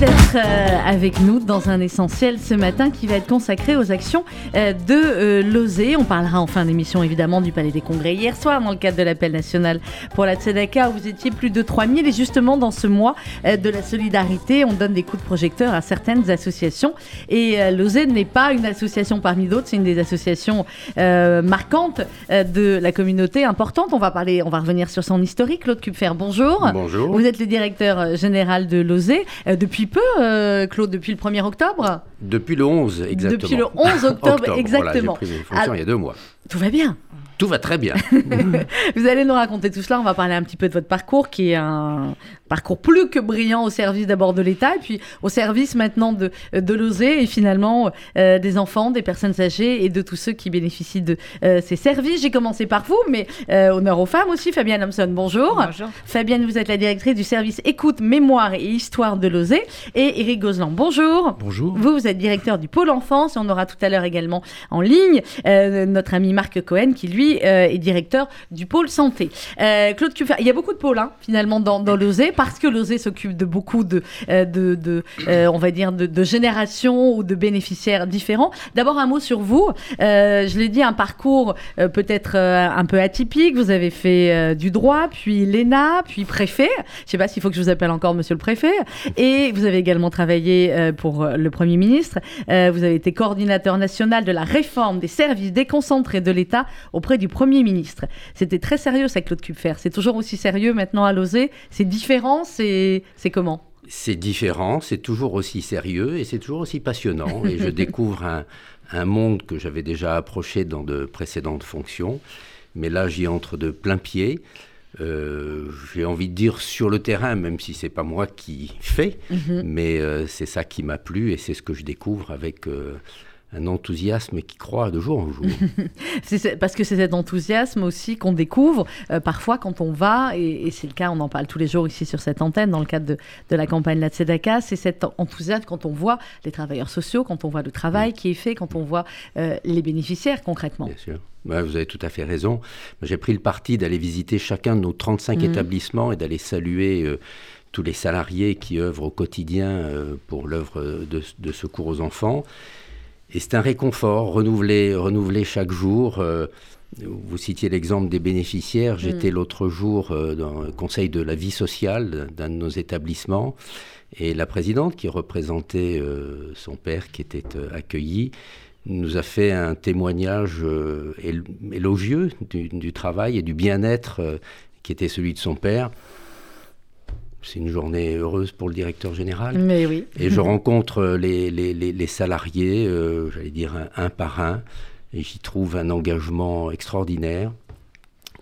D'être euh, avec nous dans un essentiel ce matin qui va être consacré aux actions euh, de euh, l'OSE. On parlera en fin d'émission évidemment du Palais des Congrès hier soir dans le cadre de l'appel national pour la Tzedaka où vous étiez plus de 3000 et justement dans ce mois de la solidarité on donne des coups de projecteur à certaines associations et l'OSE n'est pas une association parmi d'autres, c'est une des associations marquantes de la communauté importante. On va parler, on va revenir sur son historique. Claude Kupfer, bonjour. Bonjour. Vous êtes le directeur général de l'OSE. Euh, depuis peu, euh, Claude, depuis le 1er octobre? Depuis le 11, exactement. Depuis le 11 octobre, exactement. Voilà, j'ai pris mes fonctions il y a deux mois. Tout va bien tout va très bien. Vous allez nous raconter tout cela. On va parler un petit peu de votre parcours, qui est un parcours plus que brillant au service d'abord de l'État, et puis au service maintenant de, de l'OSE, et finalement euh, des enfants, des personnes âgées et de tous ceux qui bénéficient de euh, ces services. J'ai commencé par vous, mais euh, honneur aux femmes aussi. Fabienne Hamson, bonjour. Bonjour. Fabienne, vous êtes la directrice du service écoute, mémoire et histoire de l'OSE. Et Eric Gozlan, bonjour. Bonjour. Vous, vous êtes directeur du pôle enfance, et on aura tout à l'heure également en ligne notre ami Marc Cohen, qui lui euh, est directeur du pôle santé. Euh, Claude Cuffer, il y a beaucoup de pôles hein, finalement dans, dans l'OSE parce que l'OSE s'occupe de beaucoup de, euh, de, on va dire, de, générations ou de bénéficiaires différents. D'abord un mot sur vous. je l'ai dit, un parcours peut-être un peu atypique. Vous avez fait du droit, puis l'ENA, puis préfet. Je ne sais pas s'il faut que je vous appelle encore monsieur le préfet. Et vous avez également travaillé pour le Premier ministre. vous avez été coordinateur national de la réforme des services déconcentrés de l'État auprès du Premier ministre. C'était très sérieux, ça, Claude Kupfer. C'est toujours aussi sérieux maintenant à l'OSE. C'est différent, c'est comment? C'est différent, c'est toujours aussi sérieux et c'est toujours aussi passionnant. Et je découvre un, monde que j'avais déjà approché dans de précédentes fonctions. Mais là, j'y entre de plein pied. Euh, j'ai envie de dire sur le terrain, même si c'est pas moi qui fais, mhm. mais euh, c'est ça qui m'a plu et c'est ce que je découvre avec euh, un enthousiasme qui croît de jour en jour. c'est parce que c'est cet enthousiasme aussi qu'on découvre euh, parfois quand on va, et, c'est le cas, on en parle tous les jours ici sur cette antenne dans le cadre de, de la campagne La Tzedaka, c'est cet enthousiasme quand on voit les travailleurs sociaux, quand on voit le travail qui est fait, quand on voit euh, les bénéficiaires concrètement. Bien sûr. vous avez tout à fait raison. J'ai pris le parti d'aller visiter chacun de nos 35 mmh. établissements et d'aller saluer euh, tous les salariés qui œuvrent au quotidien pour l'œuvre de, de, secours aux enfants. Et c'est un réconfort renouvelé, renouvelé chaque jour. Euh, vous citiez l'exemple des bénéficiaires. J'étais mm. l'autre jour euh, dans le conseil de la vie sociale d'un de nos établissements. Et la présidente, qui représentait euh, son père qui était accueilli, nous a fait un témoignage élogieux du, du, travail et du bien-être qui était celui de son père c'est une journée heureuse pour le directeur général. Mais oui. Et je rencontre les, les, les, salariés, euh, j'allais dire un, par un, et j'y trouve un engagement extraordinaire.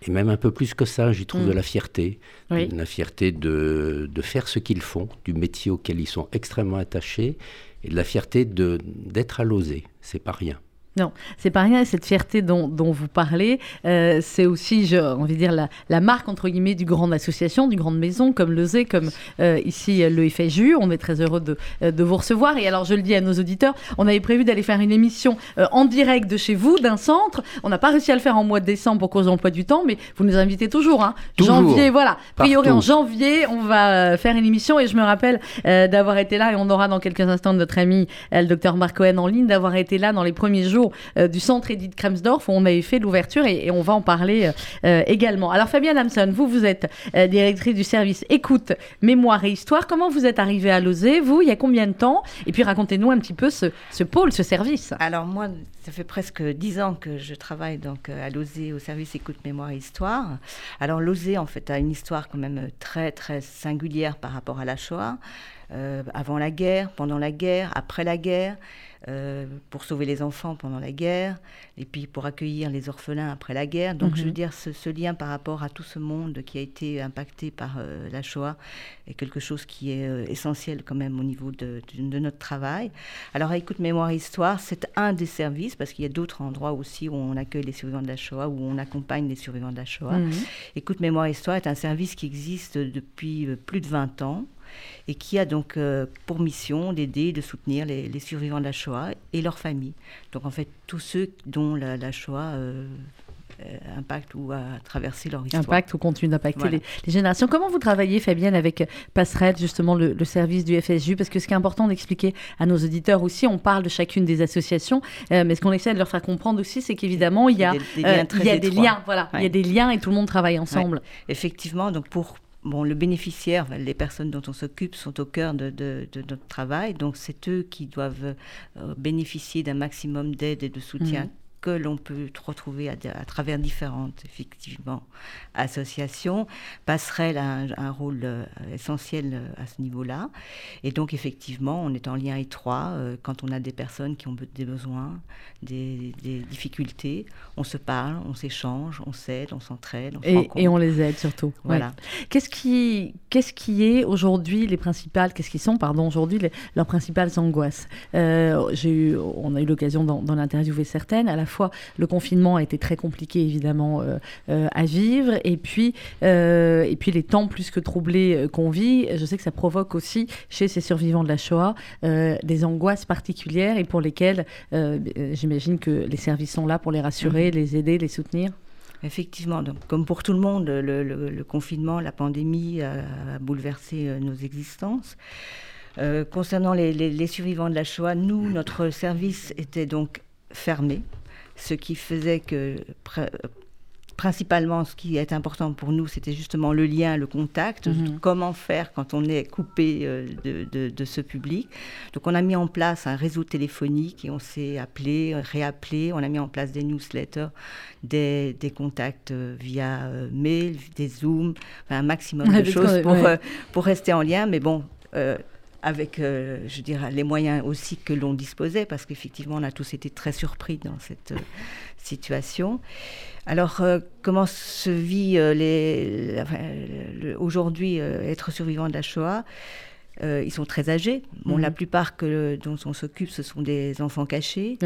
Et même un peu plus que ça, j'y trouve de mm. la fierté. La fierté de, de faire ce qu'ils font, du métier auquel ils sont extrêmement attachés, et de la fierté d'être à l'oser. C'est pas rien. Non, c'est pas rien. Cette fierté dont, vous parlez, euh, c'est aussi, j'ai envie de dire, la, marque entre guillemets du grande association, du grande maison, comme le Z, comme euh, ici le FSU. On est très heureux de, euh, de, vous recevoir. Et alors, je le dis à nos auditeurs, on avait prévu d'aller faire une émission en direct de chez vous, d'un centre. On n'a pas réussi à le faire en mois de décembre pour cause d'emploi du temps, mais vous nous invitez toujours. Hein. Janvier, voilà. A priori, en janvier, on va faire une émission. Et je me rappelle d'avoir été là, et on aura dans quelques instants notre ami le docteur Marc Cohen en ligne, d'avoir été là dans les premiers jours euh, du centre Edith Kremsdorf où on avait fait l'ouverture et, on va en parler euh, également. Alors Fabienne Hamson, vous, vous êtes euh, directrice du service écoute, mémoire et histoire. Comment vous êtes arrivée à l'OSE, vous, il y a combien de temps? Et puis racontez-nous un petit peu ce, pôle, ce service. Alors moi, ça fait presque dix ans que je travaille donc à l'OSE, au service écoute, mémoire et histoire. Alors l'OSE, en fait, a une histoire quand même très, très singulière par rapport à la Shoah. avant la guerre, pendant la guerre, après la guerre. Euh, pour sauver les enfants pendant la guerre, et puis pour accueillir les orphelins après la guerre. Donc, je veux mhm. dire, ce, lien par rapport à tout ce monde qui a été impacté par euh, la Shoah est quelque chose qui est euh, essentiel quand même au niveau de, notre travail. Alors, Écoute Mémoire Histoire, c'est un des services, parce qu'il y a d'autres endroits aussi où on accueille les survivants de la Shoah, où on accompagne les survivants de la Shoah. Mhm. Écoute Mémoire Histoire est un service qui existe depuis plus de 20 ans et qui a donc euh, pour mission d'aider, de soutenir les, survivants de la Shoah et leurs familles. Donc en fait, tous ceux dont la, Shoah euh, impactent ou à traverser leur histoire. Impact ou continue d'impacter les, générations. Comment vous travaillez, Fabienne, avec Passerelle, justement, le, service du FSU Parce que ce qui est important d'expliquer à nos auditeurs aussi, on parle de chacune des associations, mais ce qu'on essaie de leur faire comprendre aussi, c'est qu'évidemment, il y a des, liens, il y a des liens, voilà, il y a des liens et tout le monde travaille ensemble. Effectivement, donc pour Bon, le bénéficiaire, les personnes dont on s'occupe sont au cœur de, notre travail, donc c'est eux qui doivent euh, bénéficier d'un maximum d'aide et de soutien. Mmh que l'on peut retrouver à, travers différentes, effectivement, associations. Passerelle a un, rôle euh, essentiel euh, à ce niveau-là. Et donc, effectivement, on est en lien étroit euh, quand on a des personnes qui ont des besoins, des, difficultés. On se parle, on s'échange, on s'aide, on s'entraide. et, et, on les aide surtout. Voilà. Qu'est-ce qui, qu'est-ce qui est aujourd'hui les principales, qu'est-ce qui sont, pardon, aujourd'hui leurs principales angoisses? J'ai eu, On a eu l'occasion d'en interviewer certaines, à la fois le confinement a été très compliqué évidemment euh, euh, à vivre et puis, euh, et puis les temps plus que troublés qu'on vit, je sais que ça provoque aussi chez ces survivants de la Shoah des angoisses particulières et pour lesquelles j'imagine que les services sont là pour les rassurer, mhm. les aider, les soutenir. Effectivement, donc, comme pour tout le monde, le, confinement, la pandémie a, bouleversé nos existences. concernant les, les, survivants de la Shoah, nous, notre service était donc fermé ce qui faisait que principalement, ce qui est important pour nous, c'était justement le lien, le contact, mhm. comment faire quand on est coupé euh, de, ce public. Donc on a mis en place un réseau téléphonique et on s'est appelé, réappelé, on a mis en place des newsletters, des, contacts euh, via euh, mail, des Zooms, un maximum de choses pour, pour rester en lien. Mais bon, avec, euh, je dirais, les moyens aussi que l'on disposait, parce qu'effectivement, on a tous été très surpris dans cette euh, situation. Alors, euh, comment se vit les, aujourd'hui être survivant de la Shoah? Ils sont très âgés. Bon, La mhm. plupart que, dont on s'occupe, ce sont des enfants cachés.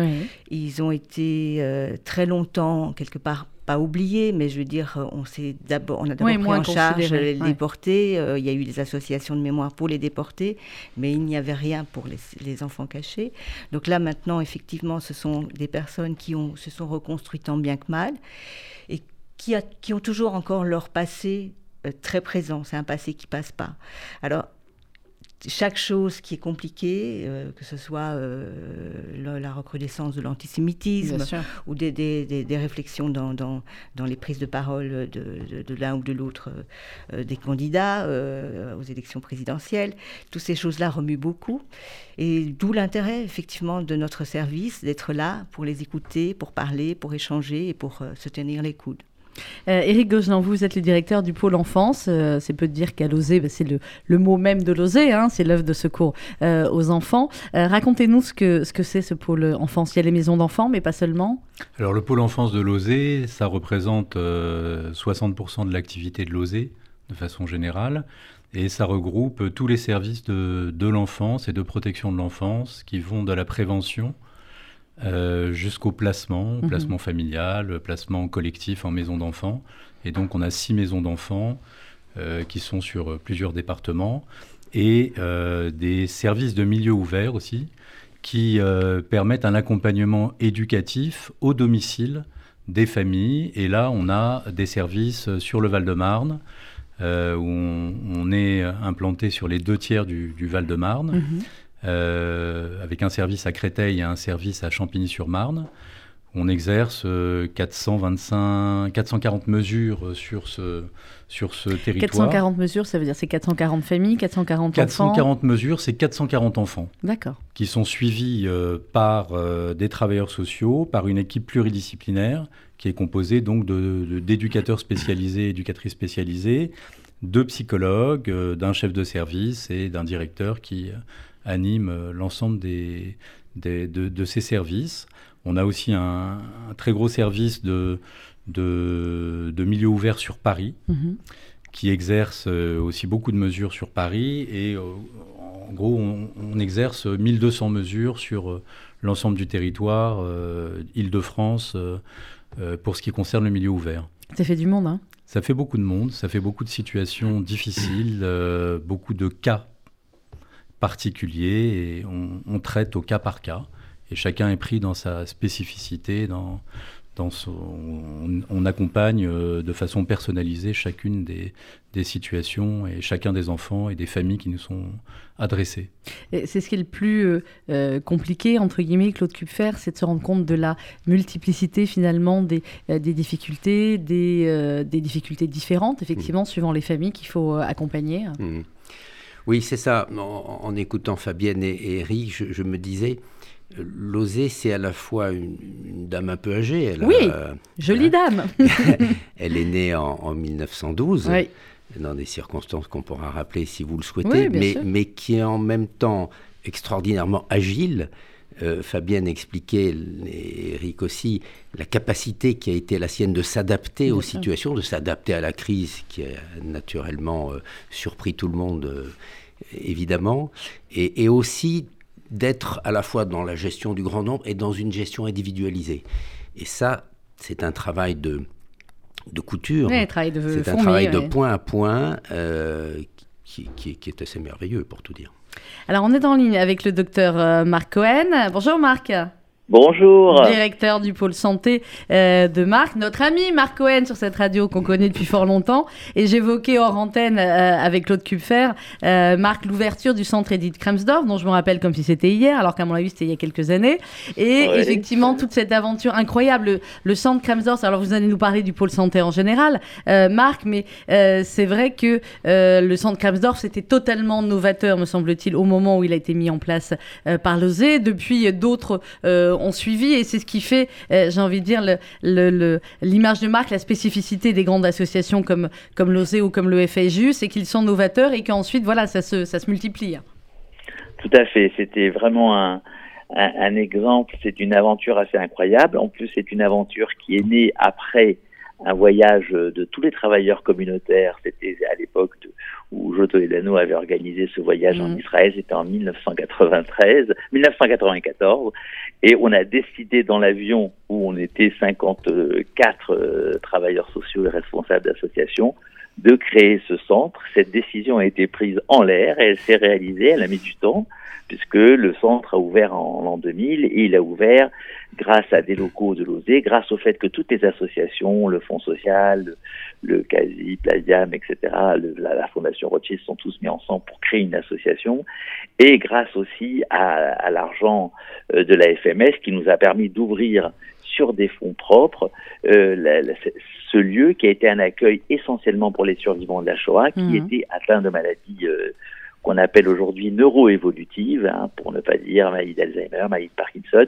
Ils ont été très longtemps, quelque part, pas oublié, mais je veux dire, on, d'abord, on a d'abord pris en charge les déportés. Euh, il y a eu des associations de mémoire pour les déportés, mais il n'y avait rien pour les, enfants cachés. Donc là, maintenant, effectivement, ce sont des personnes qui ont, se sont reconstruites tant bien que mal et qui, a, qui ont toujours encore leur passé euh, très présent. C'est un passé qui passe pas. Alors, chaque chose qui est compliquée, euh, que ce soit euh, la, recrudescence de l'antisémitisme ou des, des, des, réflexions dans, dans, dans, les prises de parole de, de, l'un ou de l'autre euh, des candidats aux élections présidentielles, toutes ces choses-là remuent beaucoup. Et d'où l'intérêt, effectivement, de notre service d'être là pour les écouter, pour parler, pour échanger et pour se tenir les coudes. Euh, Éric vous êtes le directeur du pôle enfance. Euh, c'est peu de dire qu'à l'OSE, bah, c'est le, mot même de l'OSE, hein, c'est l'œuvre de secours euh, aux enfants. Racontez-nous ce que ce que c'est ce pôle enfance. Il y a les maisons d'enfants, mais pas seulement. Alors le pôle enfance de l'OSE, ça représente 60% de l'activité de l'OSE de façon générale. Et ça regroupe tous les services de, de l'enfance et de protection de l'enfance qui vont de la prévention euh, jusqu'au placement, mhm. placement familial, placement collectif en maison d'enfants. Et donc on a six maisons d'enfants euh, qui sont sur euh, plusieurs départements et des services de milieu ouvert aussi qui permettent un accompagnement éducatif au domicile des familles. Et là, on a des services sur le Val-de-Marne, où on, est implanté sur les deux tiers du, Val-de-Marne. Mhm. Euh, avec un service à Créteil et un service à Champigny-sur-Marne. On exerce 425, euh, 440 mesures sur ce, sur ce territoire. 440 mesures, ça veut dire c'est 440 familles, 440 enfants 440 mesures, c'est 440 enfants. D'accord. Qui sont suivis euh, par des travailleurs sociaux, par une équipe pluridisciplinaire qui est composée donc d'éducateurs de, spécialisés, éducatrices spécialisées, de psychologues, d'un chef de service et d'un directeur qui anime euh, l'ensemble des, de, ces services. On a aussi un, très gros service de, de, milieu ouvert sur Paris, mhm. qui exerce euh, aussi beaucoup de mesures sur Paris. Et euh, en gros, on, exerce 1200 mesures sur l'ensemble du territoire, Île-de-France, pour ce qui concerne le milieu ouvert. Ça fait du monde, hein Ça fait beaucoup de monde, ça fait beaucoup de situations difficiles, beaucoup de cas particulier et on, traite au cas par cas. Et chacun est pris dans sa spécificité, dans, dans on, accompagne de façon personnalisée chacune des, des, situations et chacun des enfants et des familles qui nous sont adressées. C'est ce qui est le plus compliqué, entre guillemets, Claude Kupfer, c'est de se rendre compte de la multiplicité finalement des, des difficultés, des, des, difficultés différentes, effectivement, mmh. suivant les familles qu'il faut accompagner. Mmh. Oui, c'est ça. En, écoutant Fabienne et, Eric, je, me disais, Losé, c'est à la fois une, dame un peu âgée. oui, jolie dame. elle est née en, 1912. Dans des circonstances qu'on pourra rappeler si vous le souhaitez, mais, mais, qui est en même temps extraordinairement agile, euh, Fabienne expliquait, et Eric aussi, la capacité qui a été la sienne de s'adapter aux situations, de s'adapter à la crise qui a naturellement euh, surpris tout le monde, euh, évidemment, et, aussi d'être à la fois dans la gestion du grand nombre et dans une gestion individualisée. Et ça, c'est un travail de, de couture. c'est un travail de point à point qui, qui est assez merveilleux, pour tout dire. Alors, on est en ligne avec le docteur euh, Marc Cohen. Bonjour Marc. Bonjour. Directeur du pôle santé euh, de Marc, notre ami Marc Cohen sur cette radio qu'on connaît depuis fort longtemps. Et j'évoquais hors antenne euh, avec Claude Kupfer, euh, Marc, l'ouverture du centre Edith Kremsdorf, dont je me rappelle comme si c'était hier, alors qu'à mon avis c'était il y a quelques années. Et effectivement, toute cette aventure incroyable, le, centre Kremsdorf, alors vous allez nous parler du pôle santé en général, Marc, mais c'est vrai que le centre Kremsdorf, c'était totalement novateur, me semble-t-il, au moment où il a été mis en place par l'OSE. Depuis, d'autres ont suivi et c'est ce qui fait, euh, j'ai envie de dire, l'image de marque, la spécificité des grandes associations comme, comme ou comme le FSU, c'est qu'ils sont novateurs et qu'ensuite, voilà, ça se, ça se multiplie. Tout à fait. C'était vraiment un, un, exemple. C'est une aventure assez incroyable. En plus, c'est une aventure qui est née après un voyage de tous les travailleurs communautaires. C'était à l'époque où Joto Edano avait organisé ce voyage en mm. Israël. C'était en 1993, 1994. Et on a décidé dans l'avion où on était 54 euh, travailleurs sociaux et responsables d'associations de créer ce centre. Cette décision a été prise en l'air et elle s'est réalisée, elle a mis du temps, puisque le centre a ouvert en l'an 2000 et il a ouvert grâce à des locaux de l'OSE, grâce au fait que toutes les associations, le Fonds social, le, CASI, Pladiam, etc., la, Fondation Rothschild sont tous mis ensemble pour créer une association, et grâce aussi à, l'argent euh, de la FMS qui nous a permis d'ouvrir sur des fonds propres euh, ce lieu qui a été un accueil essentiellement pour les survivants de la Shoah qui mhm. étaient atteints de maladies euh, qu'on appelle aujourd'hui neuroévolutive, hein, pour ne pas dire maladie d'Alzheimer, maladie de Parkinson.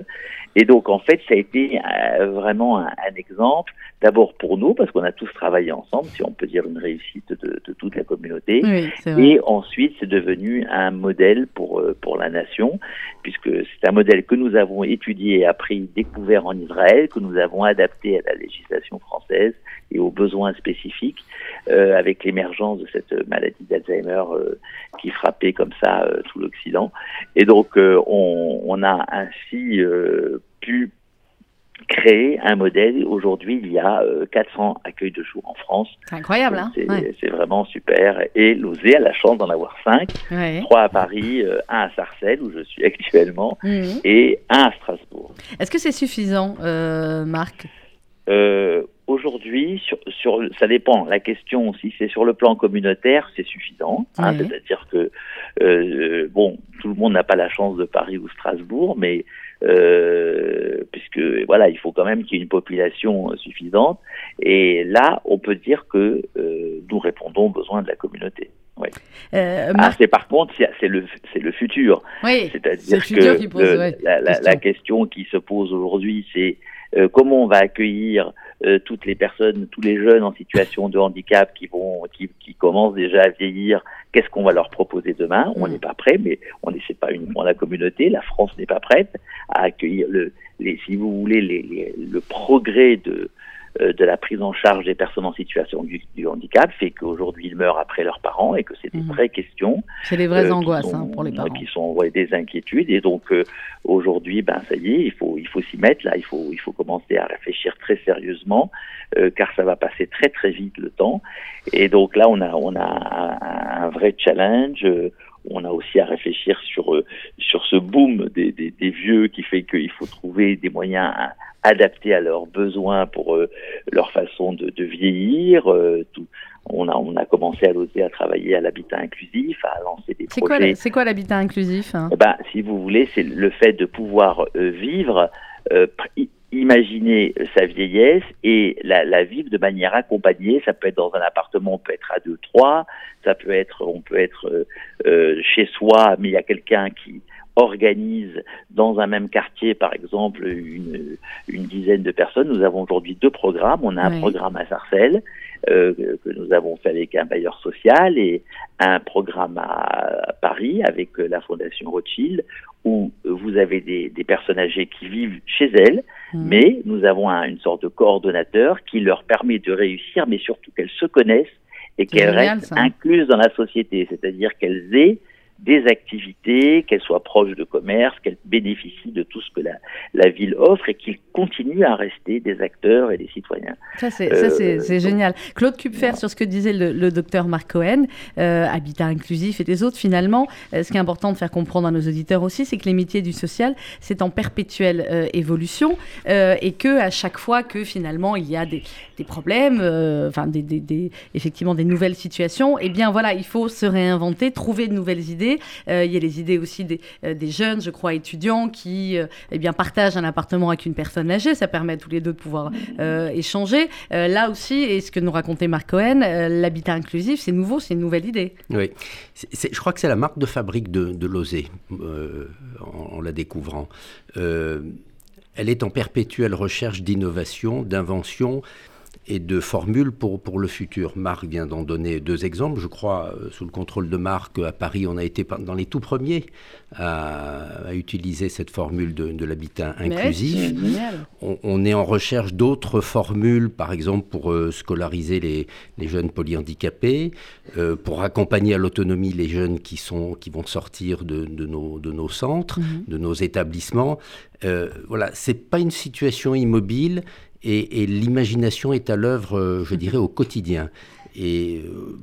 Et donc, en fait, ça a été euh, vraiment un, exemple, d'abord pour nous, parce qu'on a tous travaillé ensemble, si on peut dire une réussite de, de toute la communauté. et ensuite, c'est devenu un modèle pour, euh, pour la nation, puisque c'est un modèle que nous avons étudié, appris, découvert en Israël, que nous avons adapté à la législation française et aux besoins spécifiques, euh, avec l'émergence de cette maladie d'Alzheimer euh, qui frappait comme ça euh, tout l'Occident. Et donc, euh, on, on, a ainsi pu créer un modèle. Aujourd'hui, il y a 400 accueils de jour en France. C'est incroyable, hein C'est vraiment super. Et l'OSE a la chance d'en avoir 5. Ouais. 3 à Paris, un à Sarcelles, où je suis actuellement, mmh. et un à Strasbourg. Est-ce que c'est suffisant, Marc? Euh, Aujourd'hui, sur, sur, ça dépend. La question, si c'est sur le plan communautaire, c'est suffisant. Hein, C'est-à-dire que, euh, bon, tout le monde n'a pas la chance de Paris ou Strasbourg, mais euh, puisque voilà, il faut quand même qu'il y ait une population suffisante. Et là, on peut dire que nous répondons aux besoins de la communauté. Euh, ah, c'est par contre, c'est le, c'est le futur. Oui, C'est-à-dire que la, la, la, question qui se pose aujourd'hui, c'est euh, comment on va accueillir euh, toutes les personnes, tous les jeunes en situation de handicap qui vont, qui, qui commencent déjà à vieillir? Qu'est-ce qu'on va leur proposer demain? On mm. n'est pas prêt, mais on n'est pas uniquement la communauté. La France n'est pas prête à accueillir le, les, si vous voulez, les, les, le progrès de de la prise en charge des personnes en situation du, handicap fait qu'aujourd'hui ils meurent après leurs parents et que c'est des mhm. vraies questions. C'est des vraies euh, angoisses hein, pour les parents. Qui sont des inquiétudes et donc euh, aujourd'hui, ben ça y est, il faut il faut s'y mettre là, il faut il faut commencer à réfléchir très sérieusement car ça va passer très très vite le temps et donc là on a on a un, un vrai challenge on a aussi à réfléchir sur, euh, sur ce boom des, des, des vieux qui fait qu'il faut trouver des moyens adaptés à leurs besoins pour euh, leur façon de, de vieillir. Euh, tout, on a, on a commencé à l'oser à travailler à l'habitat inclusif, à lancer des C'est projets. quoi, c'est quoi l'habitat inclusif hein? Eh ben, si vous voulez, c'est le fait de pouvoir vivre, euh, imaginer sa vieillesse et la, la vivre de manière accompagnée. Ça peut être dans un appartement, on peut être à deux, trois. Ça peut être, on peut être euh, euh, chez soi, mais il y a quelqu'un qui organise dans un même quartier, par exemple, une, une dizaine de personnes. Nous avons aujourd'hui deux programmes. On a un programme à Sarcelles euh, que nous avons fait avec un bailleur social et un programme à Paris avec la Fondation Rothschild où vous avez des, des personnes âgées qui vivent chez elles, Mhm. mais nous avons un- une sorte de coordonnateur qui leur permet de réussir, mais surtout qu'elles se connaissent et qu'elles restent ça. incluses dans la société, c'est-à-dire qu'elles aient des activités, qu'elles soient proches de commerce, qu'elles bénéficient de tout ce que la, la ville offre et qu'ils continuent à rester des acteurs et des citoyens. Ça, c'est Euh, génial. Claude Kupfer, sur ce que disait le, le docteur Marc Cohen, euh, Habitat inclusif et des autres, finalement, euh, ce qui est important de faire comprendre à nos auditeurs aussi, c'est que les métiers du social, c'est en perpétuelle évolution et que à chaque fois que finalement il y a des, des problèmes, enfin des- effectivement des nouvelles situations, eh bien voilà, il faut se réinventer, trouver de nouvelles idées. Euh, il y a les idées aussi des, euh, des jeunes, je crois, étudiants qui euh, eh bien partagent un appartement avec une personne âgée. Ça permet à tous les deux de pouvoir euh, échanger. Euh, là aussi, et ce que nous racontait Marc Cohen, euh, l'habitat inclusif, c'est nouveau, c'est une nouvelle idée. Oui, C'est- c'est- je crois que c'est la marque de fabrique de, de Lozé, euh, en, en la découvrant. Euh, elle est en perpétuelle recherche d'innovation, d'invention et de formules pour, pour le futur. Marc vient d'en donner deux exemples. Je crois, euh, sous le contrôle de Marc, à Paris, on a été dans les tout premiers à, à utiliser cette formule de, de l'habitat inclusif. On, on est en recherche d'autres formules, par exemple pour euh, scolariser les, les jeunes polyhandicapés, euh, pour accompagner à l'autonomie les jeunes qui, sont, qui vont sortir de, de nos, de nos centres, Mhm. de nos établissements. Euh, voilà, c'est pas une situation immobile et, et l'imagination est à l'œuvre, euh, je dirais, au quotidien. Et euh,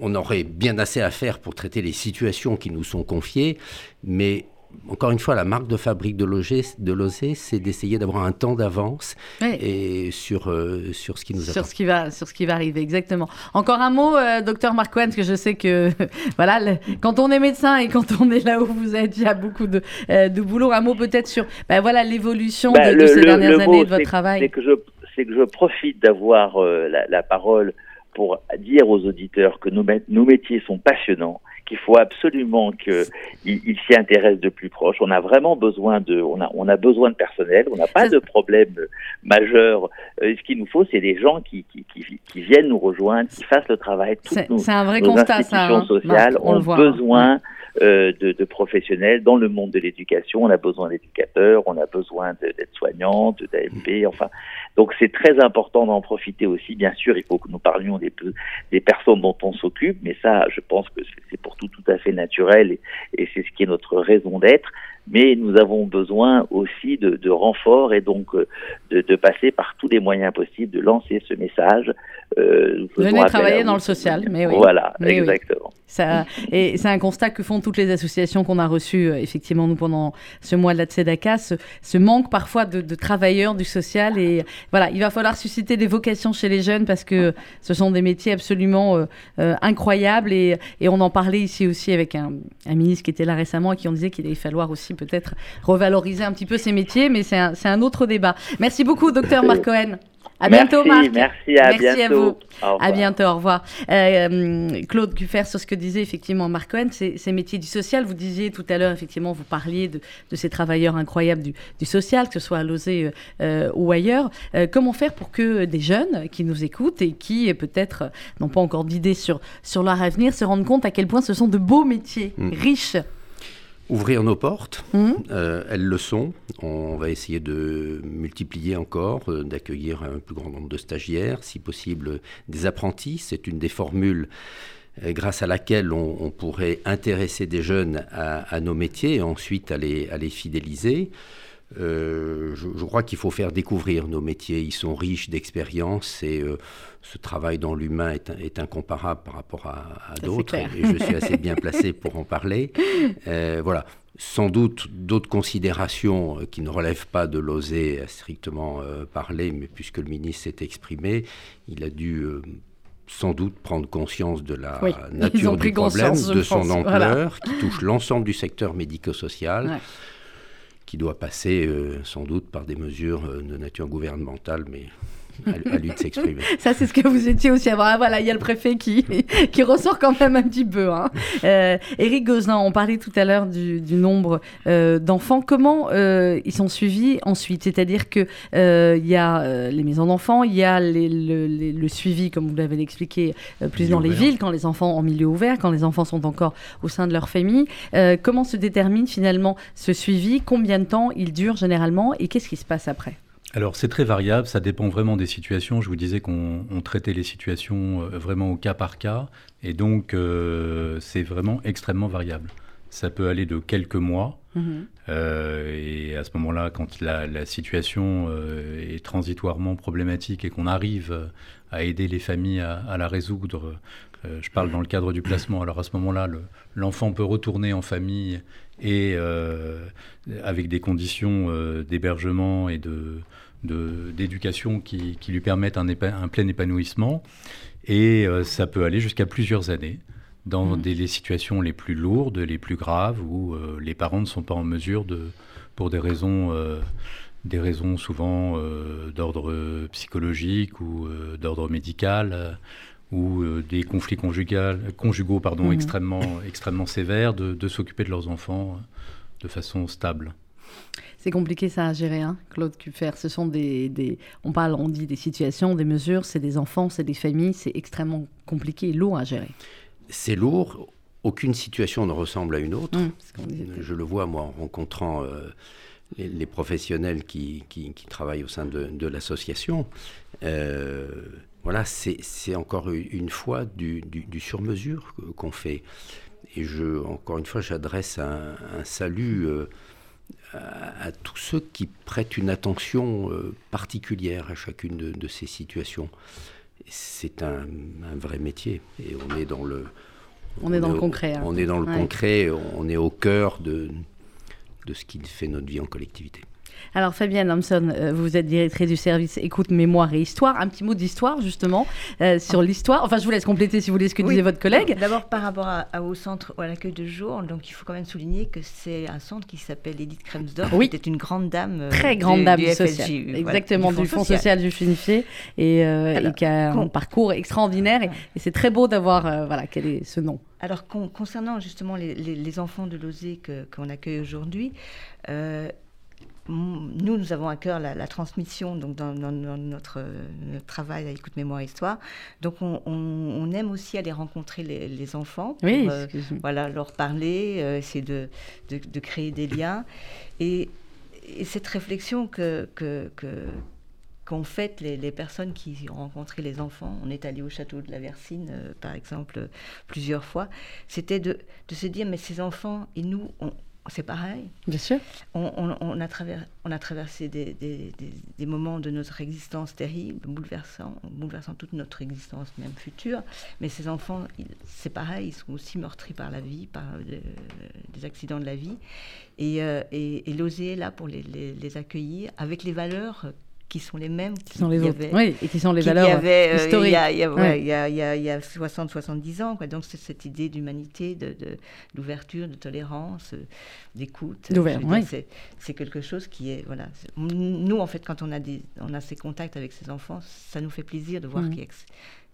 on aurait bien assez à faire pour traiter les situations qui nous sont confiées, mais encore une fois, la marque de fabrique de Lozé, de c'est d'essayer d'avoir un temps d'avance et sur, euh, sur ce qui nous Sur attend. ce, qui va, sur ce qui va arriver, exactement. Encore un mot, euh, docteur Cohen, parce que je sais que voilà, le- quand on est médecin et quand on est là où vous êtes, il y a beaucoup de, euh, de boulot. Un mot peut-être sur ben, voilà, l'évolution Bah, de, ces le- dernières le mot, années de votre travail. C'est que je, c'est que je profite d'avoir euh, la, la parole pour dire aux auditeurs que nos, mé- nos métiers sont passionnants, qu'il faut absolument qu'ils ils s'y intéressent de plus proche. On a vraiment besoin de, on a, on a besoin de personnel. On n'a pas de problème majeur. Euh, ce qu'il nous faut, c'est des gens qui, qui, qui, qui viennent nous rejoindre, qui fassent le travail. Toutes C'est nos, c'est un vrai nos constat, ça. hein, sociales Marc, on le ont voit, hein. Euh, de, de professionnels dans le monde de l'éducation. On a besoin d'éducateurs, on a besoin de- d'aides-soignantes, d'AMP, enfin. Donc c'est très important d'en profiter aussi. Bien sûr, il faut que nous parlions des, des personnes dont on s'occupe, mais ça, je pense que c'est- pour tout tout à fait naturel et, et c'est ce qui est notre raison d'être. Mais nous avons besoin aussi de, de renforts et donc euh, de, de passer par tous les moyens possibles, de lancer ce message. Euh, Venez travailler dans le social, mais oui. Voilà, Mais oui. exactement. Ça, et c'est un constat que font toutes les associations qu'on a reçues, euh, effectivement, nous, pendant ce mois de la Tzedaka, ce, ce manque parfois de, de travailleurs du social. Et voilà, il va falloir susciter des vocations chez les jeunes parce que ce sont des métiers absolument euh, euh, incroyables. Et, et on en parlait ici aussi avec un, un ministre qui était là récemment et qui en disait qu'il allait falloir aussi peut-être revaloriser un petit peu ces métiers, mais c'est un, c'est un autre débat. Merci beaucoup, docteur Marc Cohen. À bientôt, merci, Marc. Merci, à Merci à bientôt. vous. Au revoir. À bientôt, au revoir. Euh, Claude Cuffer, sur ce que disait effectivement Marc Cohen, ces, métiers du social, vous disiez tout à l'heure, effectivement, vous parliez de, de ces travailleurs incroyables du, du social, que ce soit à Lozé euh, euh, ou ailleurs. Euh, comment faire pour que des jeunes qui nous écoutent et qui peut-être n'ont pas encore d'idées sur, sur leur avenir se rendent compte à quel point ce sont de beaux métiers, Mm. riches Ouvrir nos portes, Mhm. euh, elles le sont. On va essayer de multiplier encore, euh, d'accueillir un plus grand nombre de stagiaires, si possible des apprentis. C'est une des formules euh, grâce à laquelle on, on pourrait intéresser des jeunes à, à nos métiers et ensuite à les, à les fidéliser. Je, je, crois qu'il faut faire découvrir nos métiers. Ils sont riches d'expérience et ce travail dans l'humain est, est, incomparable par rapport à, à d'autres. Et je suis assez bien placé pour en parler. voilà sans doute d'autres considérations euh, qui ne relèvent pas de l'oser à strictement euh, parler, mais puisque le ministre s'est exprimé, il a dû euh, sans doute prendre conscience de la nature du problème, de son ampleur, qui touche l'ensemble du secteur médico-social, qui doit passer sans doute par des mesures de nature gouvernementale, mais à, lui de s'exprimer. Ça, c'est ce que vous étiez aussi avant. Ah, voilà, il y a le préfet qui, qui ressort quand même un petit peu. Hein. Euh, Éric Gozin, on parlait tout à l'heure du, nombre euh, d'enfants. Comment euh, ils sont suivis ensuite? C'est-à-dire qu'il il y a les maisons d'enfants, il y a le, suivi, comme vous l'avez expliqué, plus dans les villes, quand les enfants en milieu ouvert, quand les enfants sont encore au sein de leur famille. comment se détermine finalement ce suivi? Combien de temps il dure généralement? Et qu'est-ce qui se passe après? Alors c'est très variable, ça dépend vraiment des situations. Je vous disais qu'on traitait les situations euh, vraiment au cas par cas, et donc euh, c'est vraiment extrêmement variable. Ça peut aller de quelques mois, mhm. euh, et à ce moment-là, quand la, situation est transitoirement problématique et qu'on arrive à aider les familles à, la résoudre, je parle dans le cadre du placement, alors à ce moment-là, l'enfant peut retourner en famille et avec des conditions d'hébergement et de, d'éducation qui, qui, lui permettent un, un, plein épanouissement. Et euh, ça peut aller jusqu'à plusieurs années dans mmh. des, les situations les plus lourdes, les plus graves, où euh, les parents ne sont pas en mesure de, pour des raisons, euh, des raisons souvent d'ordre psychologique ou d'ordre médical, ou des conflits conjugaux pardon, mmh. extrêmement, extrêmement sévères, de, de s'occuper de leurs enfants de façon stable. C'est compliqué ça à gérer, hein, Claude Cuffer. Ce sont des, on parle, on dit des situations, des mesures, c'est des enfants, c'est des familles, c'est extrêmement compliqué et lourd à gérer. C'est lourd. Aucune situation ne ressemble à une autre. Mmh, Je le vois moi en rencontrant euh, les, professionnels qui, travaillent au sein de, l'association. Euh, voilà, c'est encore une fois du, sur-mesure qu'on fait. Et je, encore une fois, j'adresse un, salut. Euh, à, tous ceux qui prêtent une attention euh, particulière à chacune de, ces situations. C'est un, vrai métier et on est dans le... On, est dans le concret. Hein. On est dans le concret, on est au cœur de, de ce qui fait notre vie en collectivité. Alors Fabienne Hampson, euh, vous êtes directrice du service écoute, mémoire et histoire. Un petit mot d'histoire justement euh, sur ah. l'histoire. Enfin, je vous laisse compléter si vous voulez ce que disait votre collègue. D'abord par rapport au centre à l'accueil de jour, donc il faut quand même souligner que c'est un centre qui s'appelle Edith Kremsdorf, oui. qui était une grande dame, euh, très grande dame du sociale, exactement du, Fonds social, du Finifié, et, et, qui a un parcours extraordinaire. Et, c'est très beau d'avoir voilà quel est ce nom. Alors concernant justement les, enfants de l'OSE qu'on accueille aujourd'hui, nous, nous avons à cœur la, transmission donc dans, notre, travail à Écoute Mémoire Histoire. Donc, on, aime aussi aller rencontrer les, enfants pour euh, voilà, leur parler, euh, essayer de, de, créer des liens. Et, cette réflexion que, que, qu'ont fait les, personnes qui ont rencontré les enfants, on est allé au château de la Versine, euh, par exemple, plusieurs fois, c'était de, de, se dire, mais ces enfants et nous, on, c'est pareil. Bien sûr. On, a, on a, traversé des, moments de notre existence terribles, bouleversants, bouleversant toute notre existence, même future. Mais ces enfants, c'est pareil, ils sont aussi meurtris par la vie, par euh, des accidents de la vie. Et, euh, et, est là pour les, les, accueillir avec les valeurs qui sont les mêmes qui sont les oui, et qui sont les valeurs historiques. Il y a, il y a, 60-70 ans, quoi. Donc c'est cette idée d'humanité, de, d'ouverture, de, tolérance, euh, d'écoute. C'est quelque chose qui est voilà. Nous en fait, quand on a des, on a ces contacts avec ces enfants, ça nous fait plaisir de voir mmh. qu'il y a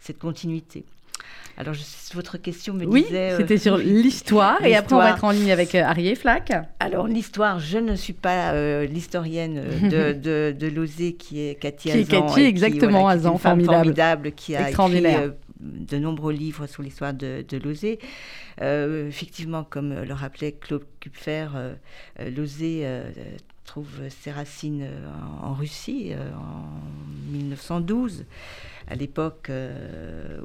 cette continuité. Alors, votre question me oui, disait... Oui, c'était euh, sur l'histoire, et après on va être en ligne avec euh, Flack. Alors, l'histoire, je ne suis pas euh, l'historienne euh, de, de, l'OSE, qui est Cathy Azan. Qui est Cathy, exactement, Azan, qui formidable. formidable. Qui a écrit de nombreux livres sur l'histoire de, de l'OSE. effectivement, comme le rappelait Claude Kupfer, l'OSE trouve ses racines en, Russie en 1912. À l'époque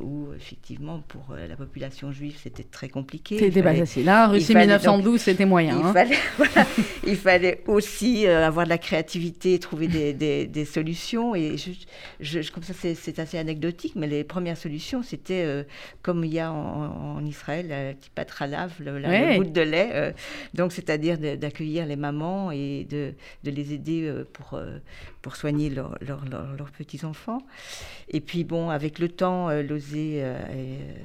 où, effectivement, pour la population juive, c'était très compliqué. C'était pas facile. Là, Russie 1912, c'était moyen. Il, hein. fallait, il, fallait, aussi avoir de la créativité, trouver des, des, des solutions. Et je, je, comme ça, c'est assez anecdotique, mais les premières solutions, c'était comme il y a en, en Israël, la petite pâte lave, le, la, goutte de lait. donc, c'est-à-dire d'accueillir les mamans et de, de les aider pour, pour soigner leurs petits-enfants. Et puis, bon, avec le temps, euh, l'osé euh,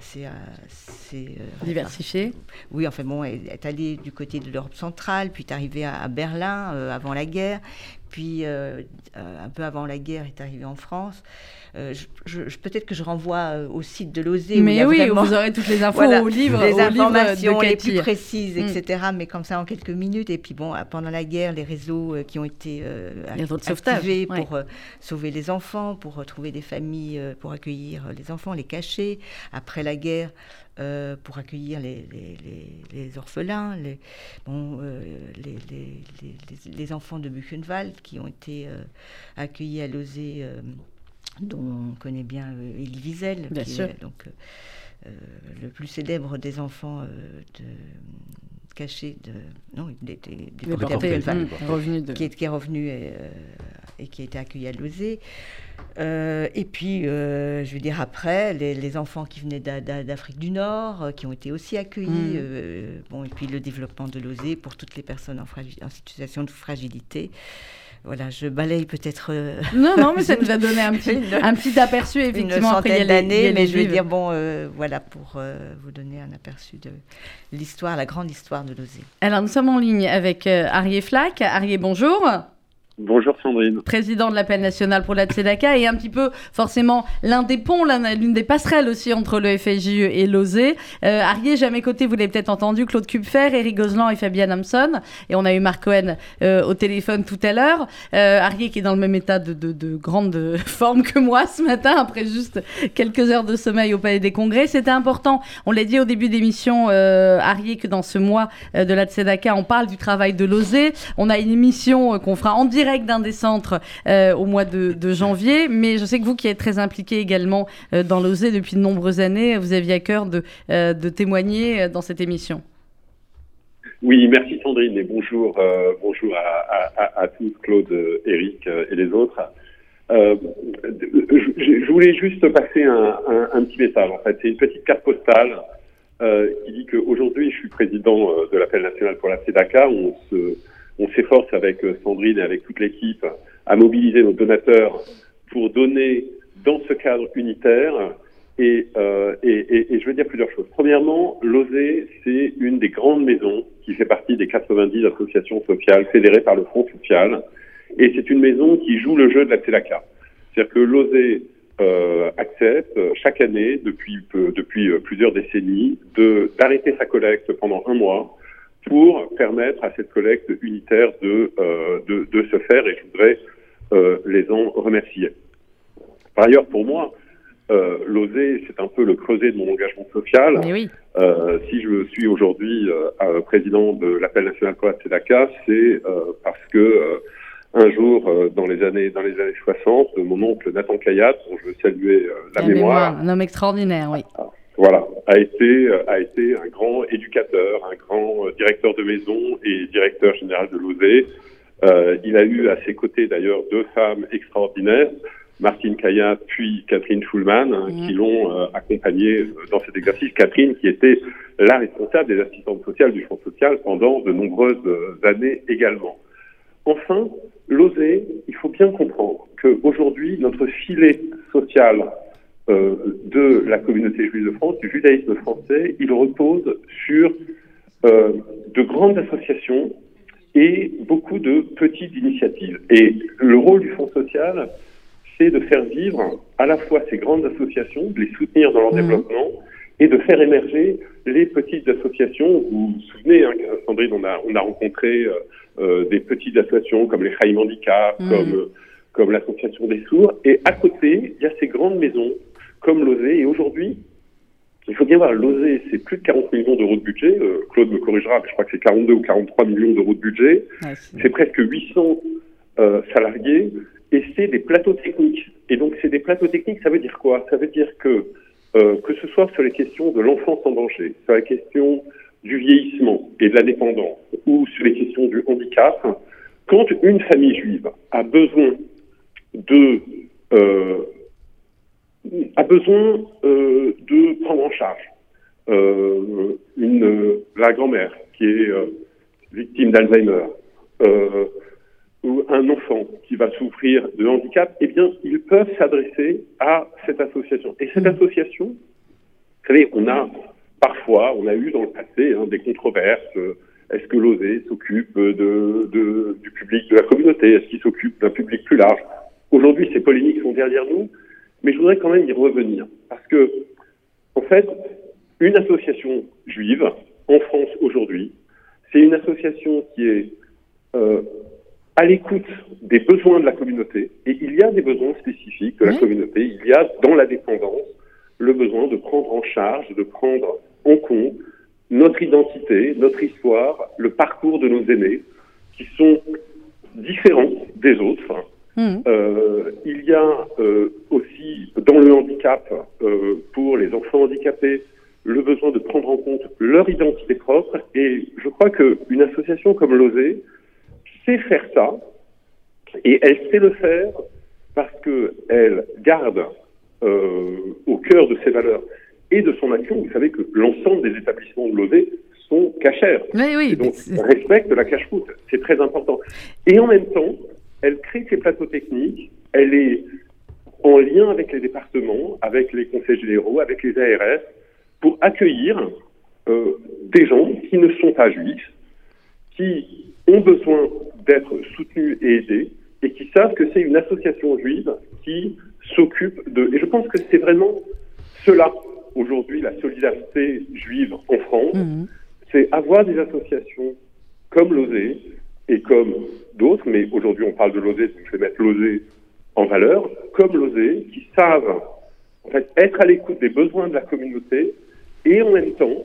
c'est euh, diversifié. Oui, enfin bon, est, allé du côté de l'Europe centrale, puis est arrivé à, à Berlin avant la guerre, puis euh, euh, un peu avant la guerre est arrivé en France. Euh, je, Peut-être que je renvoie au site de l'OSE. Mais oui, vous aurez toutes les infos au livre, les au informations les plus précises, mm. etc. Mais comme ça en quelques minutes. Et puis bon, pendant la guerre, les réseaux qui ont été activés pour sauver les enfants, pour trouver des familles, pour accueillir les enfants, les cacher. Après la guerre, euh, pour accueillir les, les, orphelins, les, bon, euh, les, enfants de Buchenwald qui ont été euh, accueillis à Lozé, dont on connaît bien Elie Wiesel, qui est donc le plus célèbre des enfants de cachés de non des, des mmh, qui, est, qui est revenu et qui a été accueilli à Lozé. Euh, et puis, euh, je veux dire, après, les, enfants qui venaient d'Afrique du Nord, euh, qui ont été aussi accueillis. Mm. bon, et puis le développement de l'OSE pour toutes les personnes en, en, situation de fragilité. Voilà, je balaye peut-être. non, non, mais ça nous a donné un petit, un petit aperçu, effectivement. Une centaine d'années, mais je veux dire, bon, voilà, pour vous donner un aperçu de l'histoire, la grande histoire de l'OSE. Alors, nous sommes en ligne avec Arié Flack. Arié, bonjour. Bonjour Sandrine. Président de l'appel national pour la Tzedaka et un petit peu forcément l'un des ponts, l'une des passerelles aussi entre le FSJE et l'OSE. Euh, Arié, jamais côté, vous l'avez peut-être entendu, Claude Kupfer, Eric Gozlan et Fabienne Hamson. Et on a eu Marc Cohen euh, au téléphone tout à l'heure. Euh, Arié qui est dans le même état de, de, grande forme que moi ce matin, après juste quelques heures de sommeil au Palais des Congrès. C'était important, on l'a dit au début d'émission, euh, Arié, que dans ce mois de la Tzedaka, on parle du travail de l'OSE. On a une émission qu'on fera en direct d'un des centres euh, au mois de, janvier. Mais je sais que vous qui êtes très impliqué également euh, dans l'OSE depuis de nombreuses années, vous aviez à cœur de, euh, de témoigner dans cette émission. Oui, merci Sandrine et bonjour, bonjour à, tous, Claude, Eric et les autres. je, voulais juste passer un, un, petit message. En fait, c'est une petite carte postale qui dit qu'aujourd'hui, je suis président de l'appel national pour la CEDACA. On se on s'efforce avec euh, Sandrine et avec toute l'équipe à mobiliser nos donateurs pour donner dans ce cadre unitaire. Et, euh, et, et, je veux dire plusieurs choses. Premièrement, l'OSE, c'est une des grandes maisons qui fait partie des 90 associations sociales fédérées par le Front social. Et c'est une maison qui joue le jeu de la TELACA. C'est-à-dire que l'OSE euh, accepte chaque année, depuis, depuis plusieurs décennies, d'arrêter sa collecte pendant un mois pour permettre à cette collecte unitaire de, euh, de, de, se faire et je voudrais euh, les en remercier. Par ailleurs, pour moi, euh, l'oser, c'est un peu le creuset de mon engagement social. Oui. Euh, si je suis aujourd'hui euh, président de l'appel national pour la TEDACA, c'est parce que un jour, dans les années dans les années 60, mon oncle Nathan Kayat, dont je veux saluer la, mémoire, mémoire, un homme extraordinaire, oui. Voilà, a été, a été un grand éducateur, un grand euh, directeur de maison et directeur général de l'OSE. Euh, il a eu à ses côtés d'ailleurs deux femmes extraordinaires, Martine Kayat puis Catherine Schulman, hein, qui l'ont euh, accompagné dans cet exercice. Catherine qui était la responsable des assistantes sociales du Fonds social pendant de nombreuses années également. Enfin, l'OSE, il faut bien comprendre qu'aujourd'hui, notre filet social euh, de la communauté juive de France, du judaïsme français, il repose sur euh, de grandes associations et beaucoup de petites initiatives. Et le rôle du Fonds social, c'est de faire vivre à la fois ces grandes associations, de les soutenir dans leur mmh. développement et de faire émerger les petites associations. Vous vous souvenez, hein, Sandrine, on a, on a rencontré euh, euh des petites associations comme les Chaim Handicap, mmh. comme, comme l'association des sourds. Et à côté, il y a ces grandes maisons comme l'OSE. Et aujourd'hui, il faut bien voir, l'OSE, c'est plus de 40 millions d'euros de budget. Euh, Claude me corrigera, mais je crois que c'est 42 ou 43 millions d'euros de budget. c'est presque 800 euh, salariés et c'est des plateaux techniques. Et donc, c'est des plateaux techniques, ça veut dire quoi? Ça veut dire que, euh, que ce soit sur les questions de l'enfance en danger, sur la question du vieillissement et de la dépendance, ou sur les questions du handicap, quand une famille juive a besoin de euh, a besoin euh, de prendre en charge euh, une, la grand-mère qui est euh, victime d'Alzheimer euh, ou un enfant qui va souffrir de handicap, eh bien, ils peuvent s'adresser à cette association. Et cette association, vous savez, on a parfois, on a eu dans le passé hein, des controverses. Est-ce que l'OSE s'occupe de, de, du public de la communauté Est-ce qu'il s'occupe d'un public plus large? Aujourd'hui, ces polémiques sont derrière nous, mais je voudrais quand même y revenir. Parce que, en fait, une association juive en France aujourd'hui, c'est une association qui est euh, à l'écoute des besoins de la communauté. Et il y a des besoins spécifiques de la Oui. communauté. Il y a dans la dépendance le besoin de prendre en charge, de prendre en compte notre identité, notre histoire, le parcours de nos aînés, qui sont différents des autres. Mhm. Euh, il y a euh, aussi dans le handicap, euh, pour les enfants handicapés, le besoin de prendre en compte leur identité propre. Et je crois qu'une association comme l'OSE sait faire ça, et elle sait le faire parce qu'elle garde au cœur de ses valeurs et de son action. Vous savez que l'ensemble des établissements de l'OSE sont cachères. Oui, oui. Et donc, c'est- respecte la cache-route. C'est très important. Et en même temps, elle crée ses plateaux techniques. Elle est en lien avec les départements, avec les conseils généraux, avec les ARS, pour accueillir euh, des gens qui ne sont pas juifs, qui ont besoin d'être soutenus et aidés, et qui savent que c'est une association juive qui s'occupe de... Et je pense que c'est vraiment cela, aujourd'hui, la solidarité juive en France Mhm. c'est avoir des associations comme l'OSE et comme d'autres, mais aujourd'hui on parle de l'OSE, donc je vais mettre l'OSE en valeur, comme l'OSE, qui savent en fait, être à l'écoute des besoins de la communauté et en même temps,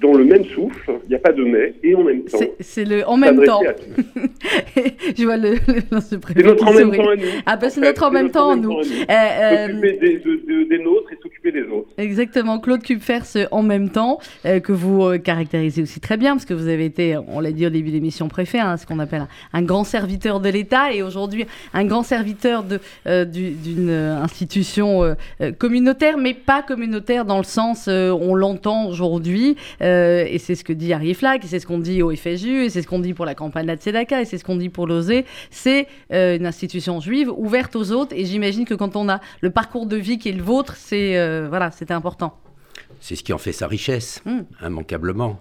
dans le même souffle, il n'y a pas de mais, et en même temps, C'est- le en même temps. Je vois le, le, ce C'est notre en même temps à nous. Ah, bah, c'est notre en même temps à nous. Euh, euh, S'occuper des, de- de- des nôtres et s'occuper des autres. Exactement, Claude Kupfer, ce en même temps, euh, que vous euh, caractérisez aussi très bien, parce que vous avez été, on l'a dit au début de l'émission, préfet, hein, ce qu'on appelle un, un grand serviteur de l'État, et aujourd'hui un grand serviteur euh, du- d'une institution communautaire, mais pas communautaire dans le sens, on l'entend aujourd'hui, euh, et c'est ce que dit Harry Flack, et c'est ce qu'on dit au FSU, et c'est ce qu'on dit pour la campagne de la Tzedaka, et c'est ce qu'on dit pour l'OSE, c'est euh, une institution juive ouverte aux autres, et j'imagine que quand on a le parcours de vie qui est le vôtre, c'est euh, voilà, c'était important. C'est ce qui en fait sa richesse, Mm. immanquablement.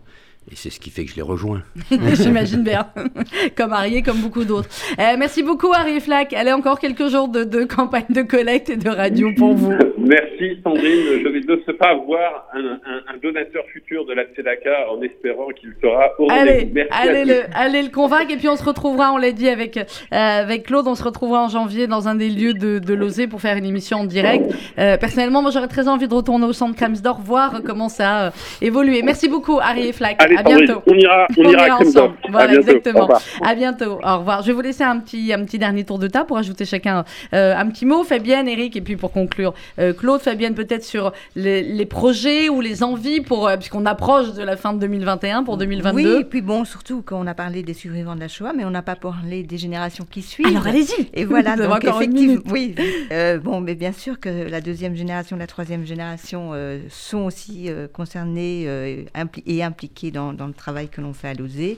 Et c'est ce qui fait que je l'ai rejoint. J'imagine bien, comme Harry et comme beaucoup d'autres. Euh, merci beaucoup Harry Flack. Allez, encore quelques jours de, de campagne de collecte et de radio pour vous. Merci Sandrine. Je vais de ce pas voir un, un- un donateur futur de la Tzedaka en espérant qu'il sera au. Allez, Merci allez le, allez le convaincre et puis on se retrouvera, on l'a dit avec, euh, avec Claude, on se retrouvera en janvier dans un des lieux de, de l'OSE pour faire une émission en direct. Euh, personnellement, moi j'aurais très envie de retourner au centre Kremsdorf, voir comment ça a euh, évolué. Merci beaucoup Harry et Flack. Allez, à Sandrine, bientôt. on ira, on On ira ira à Kremdorf. ensemble. Voilà, à bientôt. exactement. À bientôt. Au revoir. Je vais vous laisser un petit, un petit dernier tour de table pour ajouter chacun euh, un petit mot. Fabienne, Eric, et puis pour conclure, euh, Claude, Fabienne, peut-être sur les, les projets ou les envies pour, euh, puisqu'on approche de la fin de 2021 pour 2022. Oui, et puis bon, surtout qu'on a parlé des survivants de la Shoah, mais on n'a pas parlé des générations qui suivent. Alors allez-y. Et voilà, donc encore une effectivement, minute. oui. euh, bon, mais bien sûr que la deuxième génération, la troisième génération euh, sont aussi euh, concernées euh, impli- et impliquées dans, dans le travail que l'on fait à l'OSE.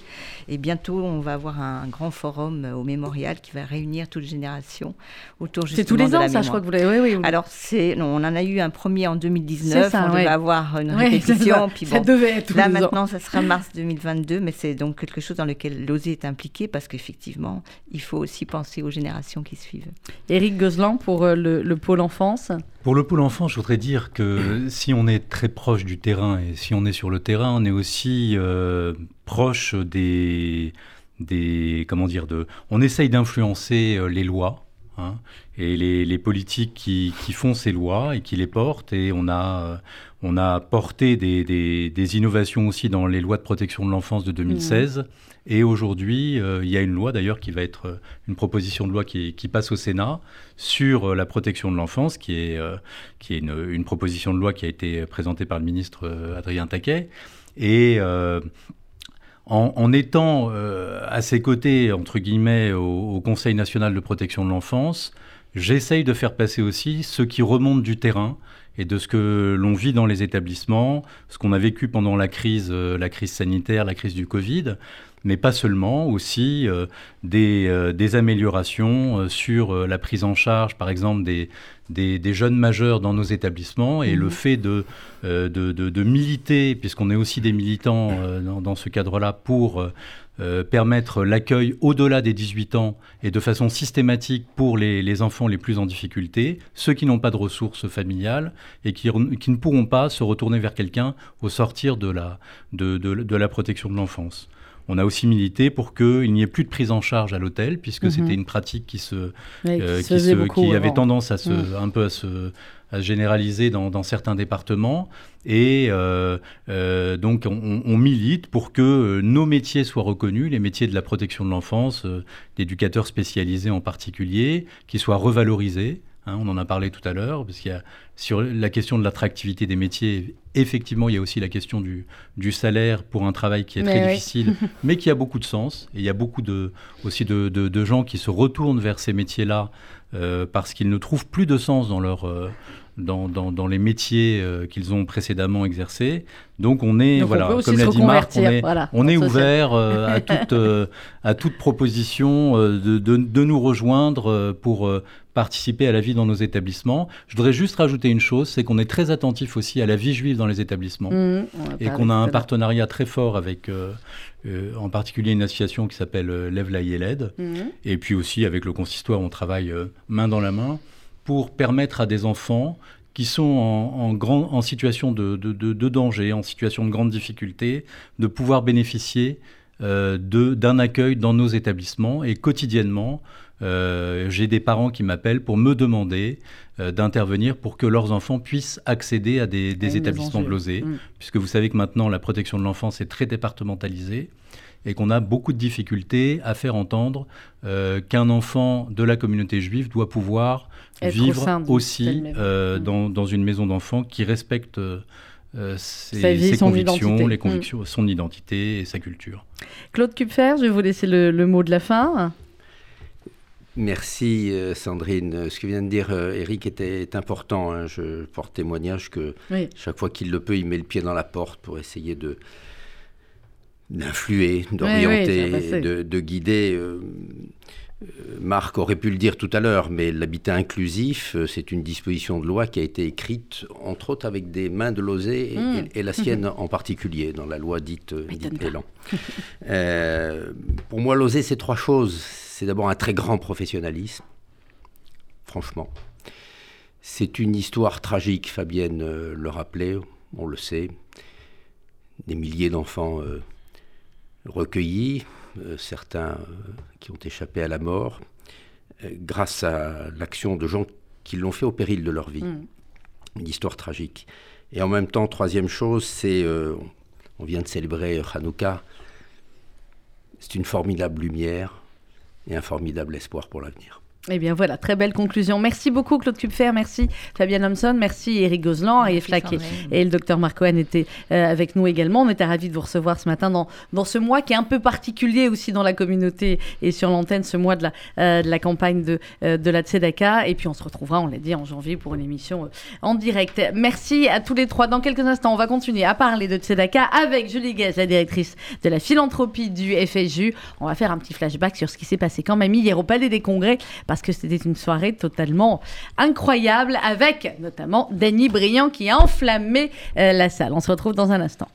Et bientôt, on va avoir un, grand forum euh, au mémorial qui va réunir toutes les générations autour C'est justement tous les ans, ça, je crois que vous l'avez. Oui, oui. oui. Alors, c'est, non, on en a eu un premier en C'est 2019. ça, on ouais. devait avoir une Ouais, c'est répétition. ça. Puis ça bon, devait être tous Là les ans. maintenant, ça sera mars 2022, mais c'est donc quelque chose dans lequel l'OSE est impliqué parce qu'effectivement, il faut aussi penser aux générations qui suivent. Eric Gozlan pour euh, le, le pôle enfance. Pour le pôle enfant, je voudrais dire que si on est très proche du terrain et si on est sur le terrain, on est aussi euh, proche des, des comment dire de, on essaye d'influencer euh, les lois. Hein. et les, politiques qui, font ces lois et qui les portent, et on a, on a porté des, innovations aussi dans les lois de protection de l'enfance de 2016. Mmh. Et aujourd'hui, euh, il y a une loi d'ailleurs qui va être euh, une proposition de loi qui, passe au Sénat sur euh, la protection de l'enfance, qui est, qui est une, proposition de loi qui a été présentée par le ministre Adrien Taquet. Et en, étant à ses côtés, entre guillemets, au, Conseil national de protection de l'enfance, j'essaye de faire passer aussi ce qui remonte du terrain et de ce que l'on vit dans les établissements, ce qu'on a vécu pendant la crise, la crise sanitaire, la crise du Covid, mais pas seulement, aussi euh, des, euh, des, améliorations euh, sur la prise en charge, par exemple, des, des, jeunes majeurs dans nos établissements et le mhm. fait de, de, de, militer, puisqu'on est aussi des militants dans, dans, ce cadre-là, pour permettre l'accueil au-delà des 18 ans et de façon systématique pour les, les enfants les plus en difficulté, ceux qui n'ont pas de ressources familiales et qui, qui, ne pourront pas se retourner vers quelqu'un au sortir de la, de, de la protection de l'enfance. On a aussi milité pour qu'il n'y ait plus de prise en charge à l'hôtel, puisque mhm. c'était une pratique qui, se, euh, qui, avait tendance à se, mhm. un peu à se, généraliser dans, certains départements. Et euh, euh, donc, on, milite pour que nos métiers soient reconnus, les métiers de la protection de l'enfance, d'éducateurs spécialisés en particulier, qui soient revalorisés. Hein, on en a parlé tout à l'heure, parce qu'il y a sur la question de l'attractivité des métiers, effectivement, il y a aussi la question du, du salaire pour un travail qui est très difficile, mais qui a beaucoup de sens. Et il y a beaucoup de, aussi de, de, gens qui se retournent vers ces métiers-là euh, parce qu'ils ne trouvent plus de sens dans leur, euh, dans, dans, les métiers euh, qu'ils ont précédemment exercés. Donc on est, voilà, comme l'a dit Marc, on est, on est ouvert euh, à, toute, euh, à toute proposition de, de, nous rejoindre pour participer à la vie dans nos établissements. Je voudrais juste rajouter une chose, c'est qu'on est très attentif aussi à la vie juive dans les établissements mmh, et qu'on a un partenariat très fort avec en particulier une association qui s'appelle Lève la mmh. et puis aussi avec le consistoire, on travaille main dans la main pour permettre à des enfants qui sont en, grand, en situation de, danger, en situation de grande difficulté, de pouvoir bénéficier euh, d'un accueil dans nos établissements. Et quotidiennement, euh, j'ai des parents qui m'appellent pour me demander euh, d'intervenir pour que leurs enfants puissent accéder à des, établissements de l'OSE, mm. puisque vous savez que maintenant la protection de l'enfance est très départementalisée et qu'on a beaucoup de difficultés à faire entendre euh, qu'un enfant de la communauté juive doit pouvoir vivre aussi euh, mm. dans, une maison d'enfants qui respecte euh, ses, convictions, les convictions, mm. son identité et sa culture. Claude Kupfer, je vais vous laisser le, mot de la fin. Merci Sandrine. Ce que vient de dire Eric était important. Hein. Je porte témoignage que chaque fois qu'il le peut, il met le pied dans la porte pour essayer de, d'influer, d'orienter, de, guider. Euh, euh, Marc aurait pu le dire tout à l'heure, mais l'habitat inclusif, euh, c'est une disposition de loi qui a été écrite, entre autres, avec des mains de Lozé et, la sienne en particulier, dans la loi dite, dite Élan. pour moi, Lozé, c'est trois choses. C'est d'abord un très grand professionnalisme, franchement. C'est une histoire tragique, Fabienne le rappelait, on le sait. Des milliers d'enfants recueillis, euh, certains euh, qui ont échappé à la mort, euh, grâce à l'action de gens qui l'ont fait au péril de leur vie. Mm. Une histoire tragique. Et en même temps, troisième chose, c'est, on vient de célébrer Hanouka, c'est une formidable lumière et un formidable espoir pour l'avenir. Eh bien voilà, très belle conclusion. Merci beaucoup Claude Kupfer, merci Fabienne Lomson, merci Eric Gozlan et et, le docteur Marc Cohen étaient euh, avec nous également. On était ravis de vous recevoir ce matin dans, dans ce mois qui est un peu particulier aussi dans la communauté et sur l'antenne, ce mois de la, euh, de la campagne de, euh, de la Tzedaka. Et puis on se retrouvera, on l'a dit, en janvier pour une émission en direct. Merci à tous les trois. Dans quelques instants, on va continuer à parler de Tzedaka avec Julie Guez, la directrice de la philanthropie du FSU. On va faire un petit flashback sur ce qui s'est passé quand même hier au Palais des Congrès parce que c'était une soirée totalement incroyable avec notamment Danny Briand qui a enflammé euh, la salle. On se retrouve dans un instant.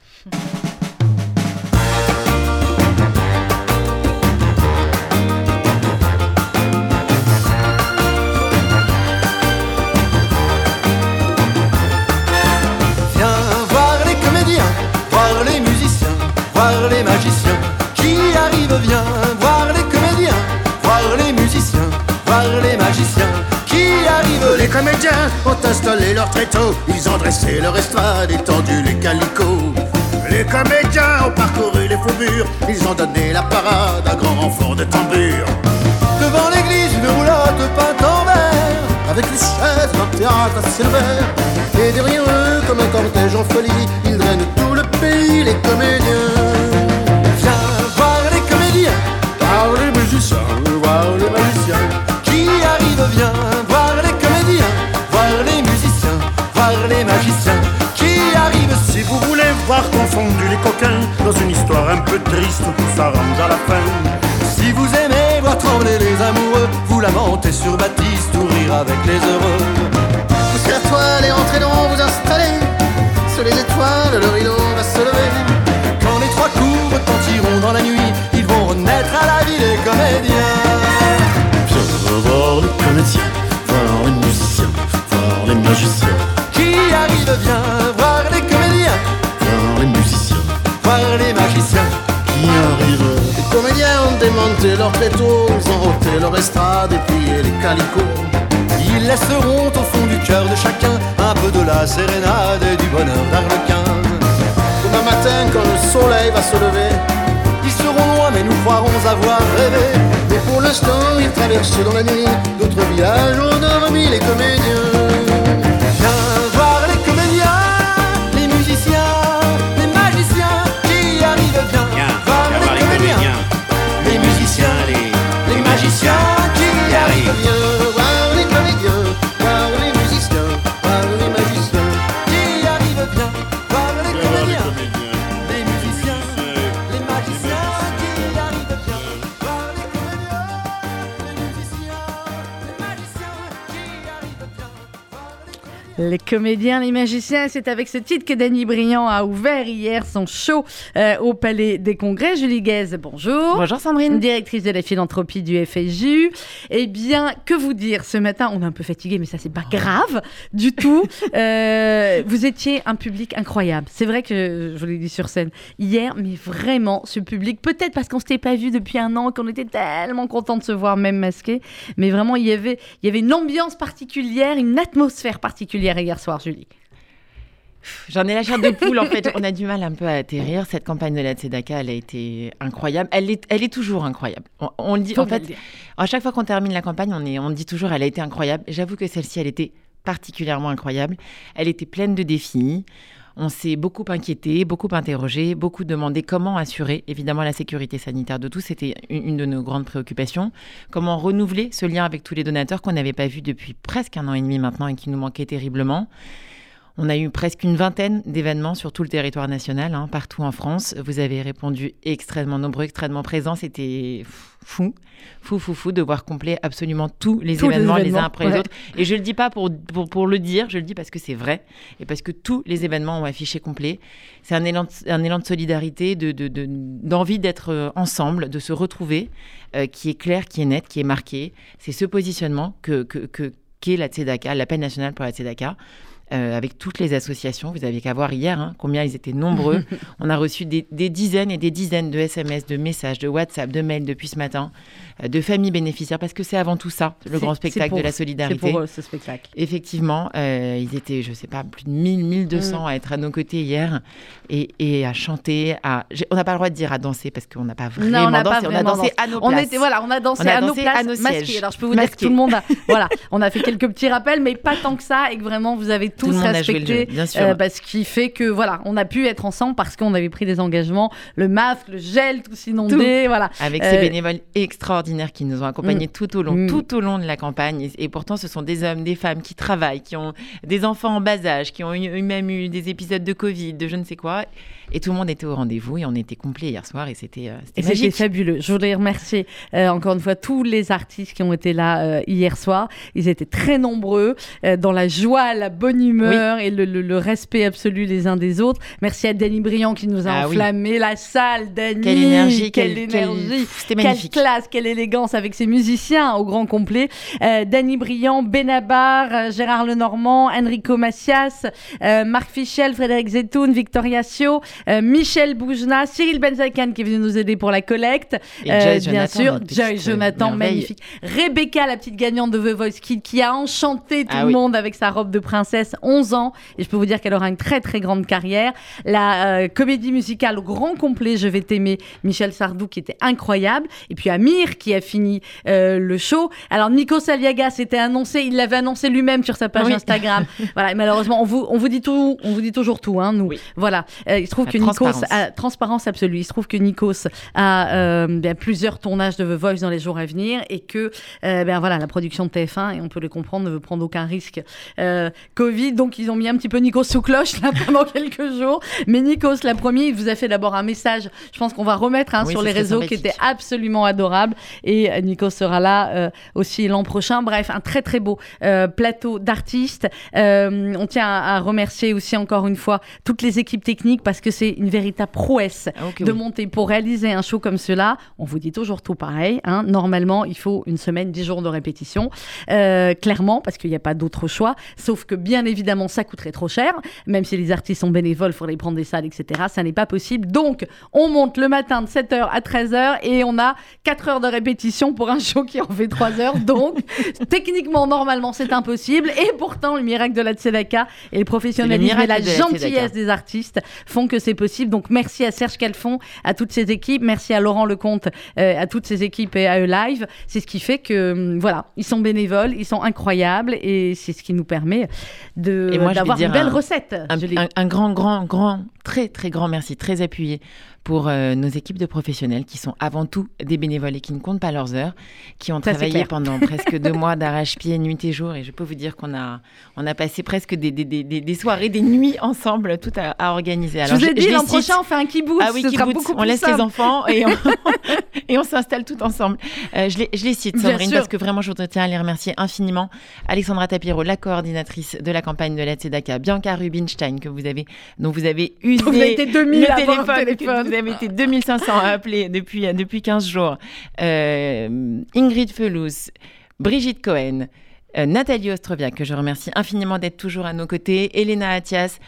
Comédiens ont installé leur tréteau, ils ont dressé leur estrade, étendu les calicots. Les comédiens ont parcouru les faubourgs, ils ont donné la parade à grand renfort de tambour. Devant l'église, une roulotte peinte en vert, avec les chaises d'un théâtre à ciel ouvert. Et derrière eux, comme un cortège dans une histoire un peu triste tout s'arrange à la fin. Si vous aimez voir trembler les amoureux, vous lamentez sur Baptiste ou rire avec les heureux. Poussez la toile et entrez donc vous installer. Sous les étoiles, le rideau va se lever. Quand les trois coups retentiront dans la nuit, ils vont renaître à la vie les comédiens. Ont démonté leur plateau, ils ont leur estrade et plié les calicots. Ils laisseront au fond du cœur de chacun un peu de la sérénade et du bonheur d'Arlequin. Demain matin, quand le soleil va se lever, ils seront loin, mais nous croirons avoir rêvé. Mais pour l'instant, ils traversent dans la nuit d'autres villages endormis, les comédiens. el comédiens, les magiciens, c'est avec ce titre que Danny Briand a ouvert hier son show euh, au Palais des Congrès. Julie Guèze, bonjour. Bonjour Sandrine. Directrice de la philanthropie du FSJU. Eh bien, que vous dire Ce matin, on est un peu fatigué, mais ça, c'est pas grave du tout. Euh, vous étiez un public incroyable. C'est vrai que je vous l'ai dit sur scène hier, mais vraiment, ce public, peut-être parce qu'on s'était pas vu depuis un an, qu'on était tellement content de se voir, même masqué, mais vraiment, il y avait, il y avait une ambiance particulière, une atmosphère particulière hier soir, Julie. J'en ai la chair de poule en fait. On a du mal un peu à atterrir. Cette campagne de la Tzedaka, elle a été incroyable. Elle est, elle est toujours incroyable. On, on le dit Faut en fait. À chaque fois qu'on termine la campagne, on, est, on dit toujours elle a été incroyable. J'avoue que celle-ci, elle était particulièrement incroyable. Elle était pleine de défis. On s'est beaucoup inquiété, beaucoup interrogé, beaucoup demandé comment assurer évidemment la sécurité sanitaire de tous. C'était une, de nos grandes préoccupations. Comment renouveler ce lien avec tous les donateurs qu'on n'avait pas vu depuis presque un an et demi maintenant et qui nous manquait terriblement. On a eu presque une vingtaine d'événements sur tout le territoire national, hein, partout en France. Vous avez répondu extrêmement nombreux, extrêmement présents. C'était fou, fou, fou, fou de voir complet absolument tous les Tous les événements les, uns après les autres. Et je le dis pas pour, pour, pour le dire, je le dis parce que c'est vrai et parce que tous les événements ont affiché complet. C'est un élan, de, un élan de solidarité, de, de, de- d'envie d'être euh, ensemble, de se retrouver, euh, qui est clair, qui est net, qui est marqué. C'est ce positionnement que, que, que, qu'est la Tzedaka, l'appel national pour la Tzedaka. Euh, avec toutes les associations, vous avez qu'à voir hier hein, combien ils étaient nombreux. On a reçu des, des dizaines et des dizaines de SMS, de messages, de WhatsApp, de mails depuis ce matin, euh, de familles bénéficiaires, parce que c'est avant tout ça, le C'est- grand c'est spectacle pour- de la C'est solidarité. pour eux, ce spectacle. Effectivement, euh, ils étaient, je sais pas, plus de 1000, 1200 à être à nos côtés hier et, et à chanter. À... On n'a pas le droit de dire à danser parce qu'on n'a pas vraiment Non, on dansé. pas on a dansé à nos On places. était voilà, on a dansé On a à nos places à nos masqués. sièges. Alors je peux vous dire que tout le monde a voilà, on a fait quelques petits rappels mais pas tant que ça et que vraiment vous avez tous jeu, bien sûr. euh, bah, ce qui fait que voilà, on a pu être ensemble parce qu'on avait pris des engagements, le masque, le gel, tout inondé, voilà. Avec Euh, ces bénévoles extraordinaires qui nous ont accompagnés tout au long, Mm. tout au long de la campagne. Et, et pourtant, ce sont des hommes, des femmes qui travaillent, qui ont des enfants en bas âge, qui ont eu même eu des épisodes de Covid, de je ne sais quoi. Et tout le monde était au rendez-vous et on était complet hier soir et c'était euh, c'était fabuleux. Je voudrais remercier euh, encore une fois tous les artistes qui ont été là euh, hier soir. Ils étaient très nombreux euh, dans la joie, la bonne humeur et le, le- le respect absolu les uns des autres. Merci à Danny Briand qui nous a Ah oui. enflammé la salle. Danny, Quelle énergie, quelle, quelle- quelle- énergie, quelle magnifique. classe, quelle élégance avec ses musiciens au grand complet. Euh, Danny Briand, Benabar, euh, Gérard Lenormand, Enrico Macias, euh, Marc Fichel, Frédéric Zetoun, Victoria Sio, euh, Michel Boujna, Cyril Benzakan qui est venu nous aider pour la collecte. Et Joy Euh, bien Jonathan, sûr, Joy Jonathan, euh, merveille. magnifique. Rebecca, la petite gagnante de The Voice Kids, qui a enchanté tout Ah le oui. monde avec sa robe de princesse, 11 ans. Et je peux vous dire qu'elle aura une très très grande carrière. La euh, comédie musicale au grand complet, Je vais t'aimer, Michel Sardou, qui était incroyable. Et puis Amir, qui a fini le show. Alors Nico Saliaga, c'était annoncé, il l'avait annoncé lui-même sur sa page Oui. Instagram. voilà, malheureusement, on vous, on vous dit tout, on vous dit toujours tout, hein, nous. Oui. Voilà. Euh, il se trouve que Nikos transparence. a transparence absolue. Il se trouve que Nikos a euh, bien, plusieurs tournages de The Voice dans les jours à venir et que euh, ben voilà la production de TF1 et on peut le comprendre ne veut prendre aucun risque euh, Covid. Donc ils ont mis un petit peu Nikos sous cloche là pendant quelques jours. Mais Nikos l'a promis il vous a fait d'abord un message. Je pense qu'on va remettre hein, Oui, sur les réseaux qui était absolument adorable. Et Nikos sera là aussi l'an prochain. Bref un très très beau plateau d'artistes. On tient à, à remercier aussi encore une fois toutes les équipes techniques parce que c'est une véritable prouesse Ah, de oui. monter pour réaliser un show comme cela. On vous dit toujours tout pareil. hein. Normalement, il faut une semaine, dix jours de répétition, euh, clairement, parce qu'il n'y a pas d'autre choix. Sauf que bien évidemment, ça coûterait trop cher. Même si les artistes sont bénévoles, il faudrait prendre des salles, etc. Ça n'est pas possible. Donc, on monte le matin de 7h à 13h et on a 4 heures de répétition pour un show qui en fait 3 heures. Donc, techniquement, normalement, c'est impossible. Et pourtant, le miracle de la Tzedaka et le professionnalisme et la de la gentillesse Tzedaka. des artistes font que c'est possible. Donc merci à Serge Calfon, à toutes ses équipes, merci à Laurent Lecomte, euh, à toutes ses équipes et à eux live. C'est ce qui fait que hum, voilà, ils sont bénévoles, ils sont incroyables et c'est ce qui nous permet de d'avoir une belle un- recette. Un, Julie. un- un grand, grand, grand, très, très grand merci, très appuyé pour euh, nos équipes de professionnels qui sont avant tout des bénévoles et qui ne comptent pas leurs heures, qui ont Ça, travaillé pendant presque deux mois d'arrache-pied, nuit et jour. Et je peux vous dire qu'on a, on a passé presque des, des, des, des- soirées, des nuits ensemble, tout à, à organiser. je vous ai dit l'an prochain on fait un kibbutz, Ah oui, kibbutz, beaucoup on laisse simple. les enfants et on, et on s'installe tout ensemble. Euh, je, les, je les cite, Sandrine, parce que vraiment, je tiens à les remercier infiniment. Alexandra Tapiro, la coordinatrice de la campagne de la Tzedaka, Bianca Rubinstein, que vous avez, dont vous avez usé Vous avez été 2000 le téléphone, téléphone. Vous avez été 2500 à appeler depuis, depuis 15 jours. Euh, Ingrid Felous, Brigitte Cohen, euh, Nathalie Ostrovia, que je remercie infiniment d'être toujours à nos côtés, Elena Attias,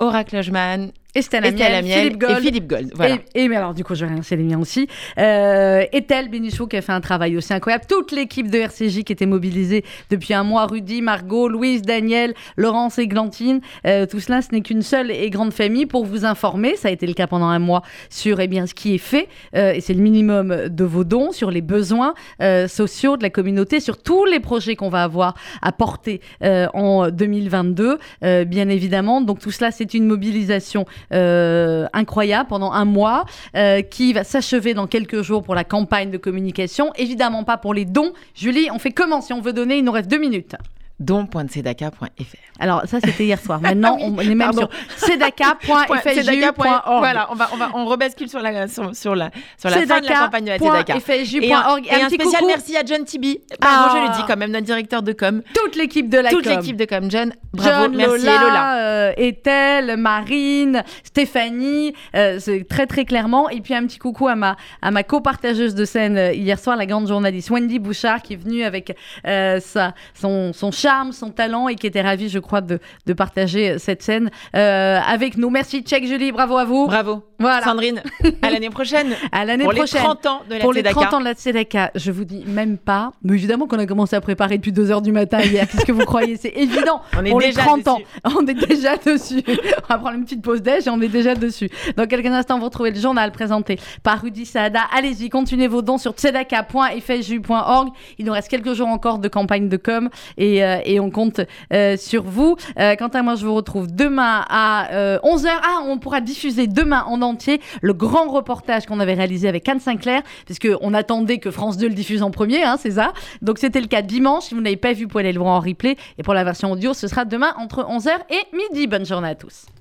Oracle Lojman, Estelle Amiel, Amiel Philippe Gold. et Philippe Gold. Voilà. Et, et- mais alors, du coup, je vais remercier les miens aussi. Euh, Ethel Bénichou qui a fait un travail aussi incroyable. Toute l'équipe de RCJ qui était mobilisée depuis un mois. Rudy, Margot, Louise, Daniel, Laurence et Glantine. Euh, tout cela, ce n'est qu'une seule et grande famille pour vous informer. Ça a été le cas pendant un mois sur eh bien, ce qui est fait. euh, et c'est le minimum de vos dons sur les besoins euh, sociaux de la communauté, sur tous les projets qu'on va avoir à porter en 2022, euh, bien évidemment. Donc tout cela, c'est une mobilisation incroyable pendant un mois euh, qui va s'achever dans quelques jours pour la campagne de communication. Évidemment pas pour les dons. Julie, on fait comment si on veut donner? Il nous reste deux minutes. don.tzedaka.fr. Alors ça, c'était hier soir. Maintenant, Ah oui, on est même pardon. sur sedaka.fju.org. Voilà, on va, on va, on rebascule sur la, sur, sur la, sur la fin de la campagne de la. Et un, et un petit spécial coucou. merci à John Tibi. Pardon, Ah. je le dis quand même, notre directeur de com. Toute l'équipe de la Toute com. l'équipe de com. John, bravo, John, merci Lola, et Lola. euh, Ethel, Marine, Stéphanie, euh, c'est très très clairement. Et puis un petit coucou à ma, à ma co-partageuse de scène euh, hier soir, la grande journaliste Wendy Bouchard, qui est venue avec euh, sa, son, son charme, son talent et qui était ravie, je crois, de, de partager cette scène euh, avec nous. Merci, Check Julie, bravo à vous. Bravo. Voilà. Sandrine, à l'année prochaine. À l'année Pour prochaine. les 30 ans de la Pour les Tzedaka. 30 ans de la Tzedaka, je vous dis même pas. Mais évidemment qu'on a commencé à préparer depuis 2h du matin hier. Qu'est-ce que vous croyez C'est évident. On est pour les déjà 30 ans. dessus. On est déjà dessus. On va prendre une petite pause déj et on est déjà dessus. Dans quelques instants, vous retrouvez le journal présenté par Rudy Saada. Allez-y, continuez vos dons sur tzedaka.fju.org. Il nous reste quelques jours encore de campagne de com et, euh, et on compte euh, sur vous. Euh, quant à moi, je vous retrouve demain à euh, 11h. Ah, on pourra diffuser demain en entier le grand reportage qu'on avait réalisé avec Anne Sinclair, puisqu'on attendait que France 2 le diffuse en premier, hein, c'est ça. Donc c'était le cas dimanche. Si vous n'avez pas vu, vous pouvez aller le voir en replay. Et pour la version audio, ce sera demain entre 11h et midi. Bonne journée à tous.